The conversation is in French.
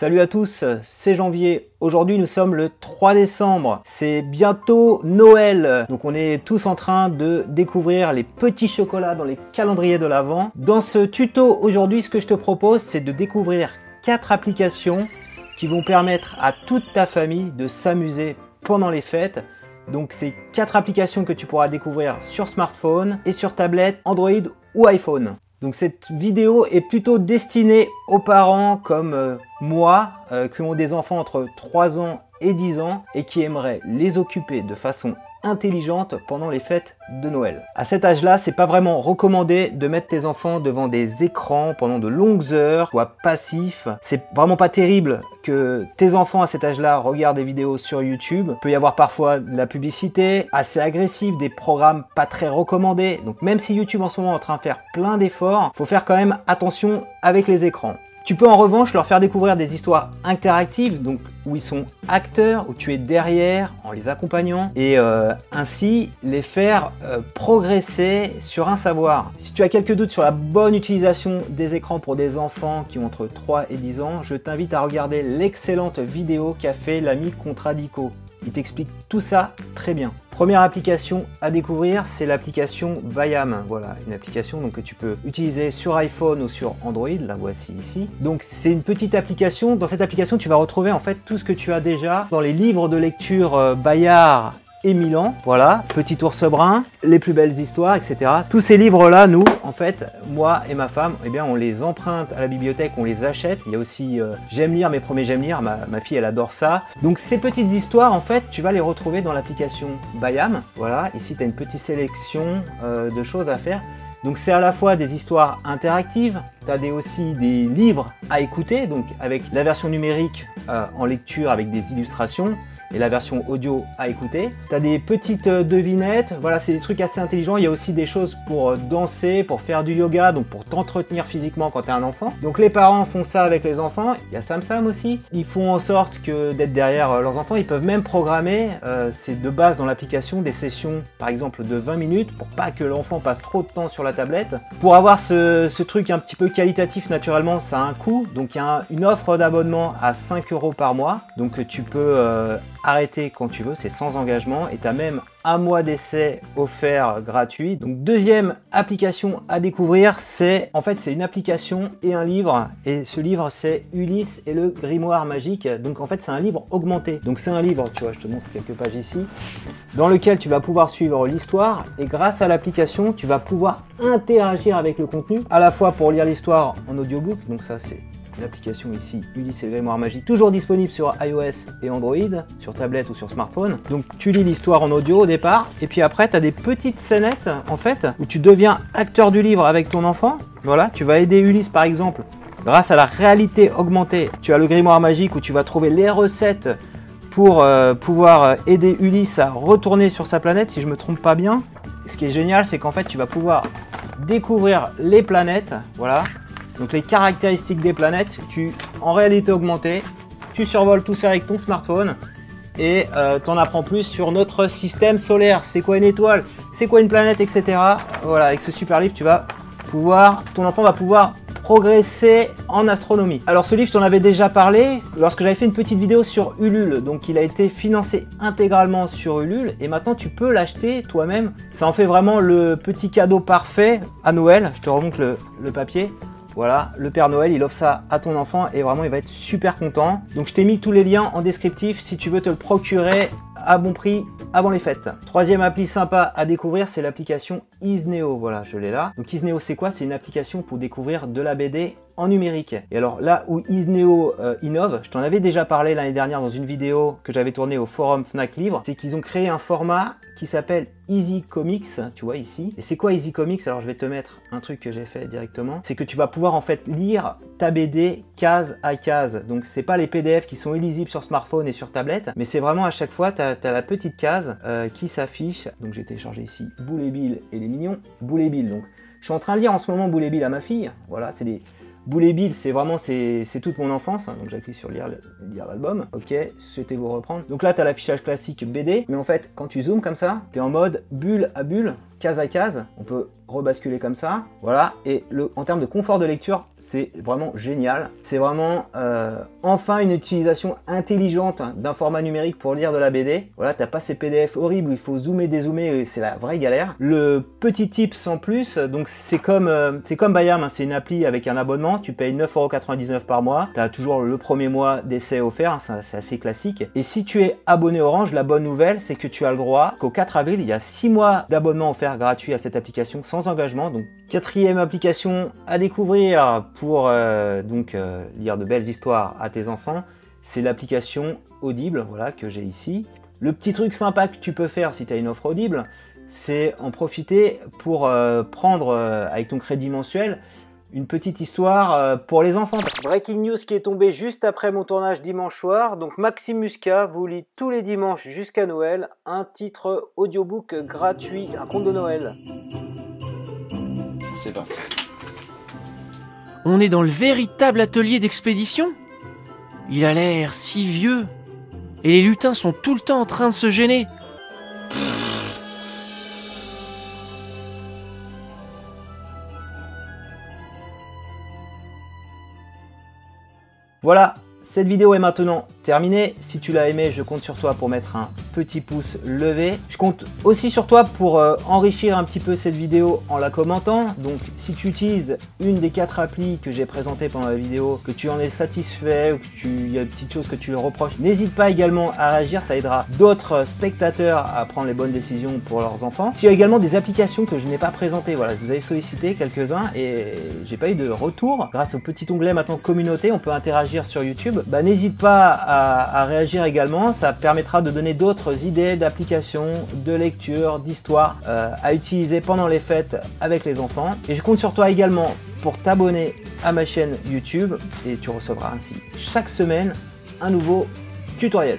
Salut à tous, c'est Janvier. Aujourd'hui nous sommes le 3 décembre. C'est bientôt Noël. Donc on est tous en train de découvrir les petits chocolats dans les calendriers de l'Avent. Dans ce tuto aujourd'hui ce que je te propose c'est de découvrir 4 applications qui vont permettre à toute ta famille de s'amuser pendant les fêtes. Donc c'est quatre applications que tu pourras découvrir sur smartphone et sur tablette, Android ou iPhone. Donc cette vidéo est plutôt destinée aux parents comme euh, moi euh, qui ont des enfants entre 3 ans et 10 ans et qui aimeraient les occuper de façon intelligente pendant les fêtes de Noël. À cet âge-là, c'est pas vraiment recommandé de mettre tes enfants devant des écrans pendant de longues heures, soit passif. C'est vraiment pas terrible que tes enfants à cet âge-là regardent des vidéos sur YouTube. Peut y avoir parfois de la publicité assez agressive, des programmes pas très recommandés. Donc même si YouTube en ce moment est en train de faire plein d'efforts, faut faire quand même attention avec les écrans. Tu peux en revanche leur faire découvrir des histoires interactives, donc où ils sont acteurs, où tu es derrière en les accompagnant, et euh, ainsi les faire euh, progresser sur un savoir. Si tu as quelques doutes sur la bonne utilisation des écrans pour des enfants qui ont entre 3 et 10 ans, je t'invite à regarder l'excellente vidéo qu'a fait l'ami Contradico. Il t'explique tout ça très bien. Première application à découvrir, c'est l'application Bayam. Voilà, une application donc, que tu peux utiliser sur iPhone ou sur Android. La voici ici. Donc c'est une petite application. Dans cette application, tu vas retrouver en fait tout ce que tu as déjà dans les livres de lecture euh, Bayard et Milan. Voilà, Petit ours brun, les plus belles histoires, etc. Tous ces livres-là, nous, en fait, moi et ma femme, eh bien, on les emprunte à la bibliothèque, on les achète. Il y a aussi euh, J'aime lire, mes premiers J'aime lire, ma, fille, elle adore ça. Donc ces petites histoires, en fait, tu vas les retrouver dans l'application Bayam. Voilà, ici, tu as une petite sélection euh, de choses à faire. Donc c'est à la fois des histoires interactives, as aussi des livres à écouter, donc avec la version numérique euh, en lecture avec des illustrations, et la version audio à écouter. Tu as des petites euh, devinettes, voilà, c'est des trucs assez intelligents. Il y a aussi des choses pour euh, danser, pour faire du yoga, donc pour t'entretenir physiquement quand tu es un enfant. Donc les parents font ça avec les enfants. Il y a Samsam aussi. Ils font en sorte que d'être derrière leurs enfants, ils peuvent même programmer, c'est de base dans l'application, des sessions par exemple de 20 minutes pour pas que l'enfant passe trop de temps sur la tablette. Pour avoir ce, ce truc un petit peu qualitatif, naturellement, ça a un coût. Donc il y a une offre d'abonnement à 5 euros par mois. Donc tu peux arrêter quand tu veux, c'est sans engagement et tu as même un mois d'essai offert gratuit. Donc deuxième application à découvrir, c'est en fait c'est une application et un livre et ce livre c'est Ulysse et le grimoire magique. Donc en fait c'est un livre augmenté. Donc c'est un livre, tu vois, je te montre quelques pages ici, dans lequel tu vas pouvoir suivre l'histoire et grâce à l'application, tu vas pouvoir interagir avec le contenu à la fois pour lire l'histoire en audiobook, donc ça c'est l'application ici Ulysse et Grimoire Magique, toujours disponible sur iOS et Android, sur tablette ou sur smartphone. Donc tu lis l'histoire en audio au départ, et puis après tu as des petites scénettes en fait, où tu deviens acteur du livre avec ton enfant. Voilà, tu vas aider Ulysse par exemple, grâce à la réalité augmentée. Tu as le Grimoire Magique où tu vas trouver les recettes pour euh, pouvoir euh, aider Ulysse à retourner sur sa planète, si je me trompe pas bien. Ce qui est génial, c'est qu'en fait, tu vas pouvoir découvrir les planètes, voilà, donc les caractéristiques des planètes, tu en réalité augmentée, tu survoles tout ça avec ton smartphone et euh, tu en apprends plus sur notre système solaire. C'est quoi une étoile? C'est quoi une planète, etc. Voilà, avec ce super livre, tu vas pouvoir, ton enfant va pouvoir progresser en astronomie. Alors ce livre, tu en avais déjà parlé lorsque j'avais fait une petite vidéo sur Ulule. Donc il a été financé intégralement sur Ulule et maintenant tu peux l'acheter toi-même. Ça en fait vraiment le petit cadeau parfait à Noël. Je te remonte le papier. Voilà, le Père Noël, il offre ça à ton enfant et vraiment il va être super content. Donc je t'ai mis tous les liens en descriptif si tu veux te le procurer à bon prix avant les fêtes. Troisième appli sympa à découvrir, c'est l'application Isneo. Voilà, je l'ai là. Donc Isneo, c'est quoi? C'est une application pour découvrir de la BD en numérique. Et alors là où Isneo euh, innove, je t'en avais déjà parlé l'année dernière dans une vidéo que j'avais tournée au forum Fnac Livre, c'est qu'ils ont créé un format qui s'appelle Easy Comics, tu vois ici. Et c'est quoi Easy Comics? Alors je vais te mettre un truc que j'ai fait directement. C'est que tu vas pouvoir en fait lire ta BD case à case. Donc c'est pas les PDF qui sont illisibles sur smartphone et sur tablette, mais c'est vraiment à chaque fois, tu as, la petite case euh, qui s'affiche. Donc j'ai téléchargé ici Boule Bill et les mignons. Boule Bill, donc je suis en train de lire en ce moment Boule Bill à ma fille. Voilà, c'est des Boulet Bill, c'est vraiment c'est toute mon enfance. Hein. donc j'appuie sur lire l'album. Ok, souhaitez-vous reprendre. Donc là, tu as l'affichage classique BD. Mais en fait, quand tu zoomes comme ça, tu es en mode bulle à bulle, case à case. On peut rebasculer comme ça. Voilà. Et le, en termes de confort de lecture, c'est vraiment génial. C'est vraiment euh, enfin une utilisation intelligente d'un format numérique pour lire de la BD. Voilà, t'as pas ces PDF horribles où il faut zoomer, dézoomer, c'est la vraie galère. Le petit tips en plus, donc c'est comme euh, c'est comme Bayam, hein, c'est une appli avec un abonnement. Tu payes 9,99€ par mois. Tu as toujours le premier mois d'essai offert, hein, c'est assez classique. Et si tu es abonné Orange, la bonne nouvelle, c'est que tu as le droit qu'au 4 avril, il y a 6 mois d'abonnement offert gratuit à cette application sans engagement. Donc quatrième application à découvrir pour euh, donc euh, lire de belles histoires à tes enfants, c'est l'application Audible, voilà que j'ai ici. Le petit truc sympa que tu peux faire si tu as une offre Audible, c'est en profiter pour euh, prendre avec ton crédit mensuel une petite histoire pour les enfants. Breaking news qui est tombé juste après mon tournage dimanche soir. Donc Maxime Muscat vous lit tous les dimanches jusqu'à Noël un titre audiobook gratuit, un conte de Noël. C'est parti. On est dans le véritable atelier d'expédition Il a l'air si vieux. Et les lutins sont tout le temps en train de se gêner. Voilà, cette vidéo est maintenant terminée. Si tu l'as aimé, je compte sur toi pour mettre un petit pouce levé. Je compte aussi sur toi pour euh, enrichir un petit peu cette vidéo en la commentant. Donc si tu utilises une des quatre applis que j'ai présentées pendant la vidéo, que tu en es satisfait ou qu'il y a une petite chose que tu reproches, n'hésite pas également à réagir, ça aidera d'autres spectateurs à prendre les bonnes décisions pour leurs enfants. Il y a également des applications que je n'ai pas présentées, voilà, je vous avais sollicité quelques-uns et j'ai pas eu de retour. Grâce au petit onglet maintenant communauté, on peut interagir sur YouTube. Bah, n'hésite pas à, réagir également, ça permettra de donner idées d'applications, de lecture, d'histoire euh, à utiliser pendant les fêtes avec les enfants. Et je compte sur toi également pour t'abonner à ma chaîne YouTube et tu recevras ainsi chaque semaine un nouveau tutoriel.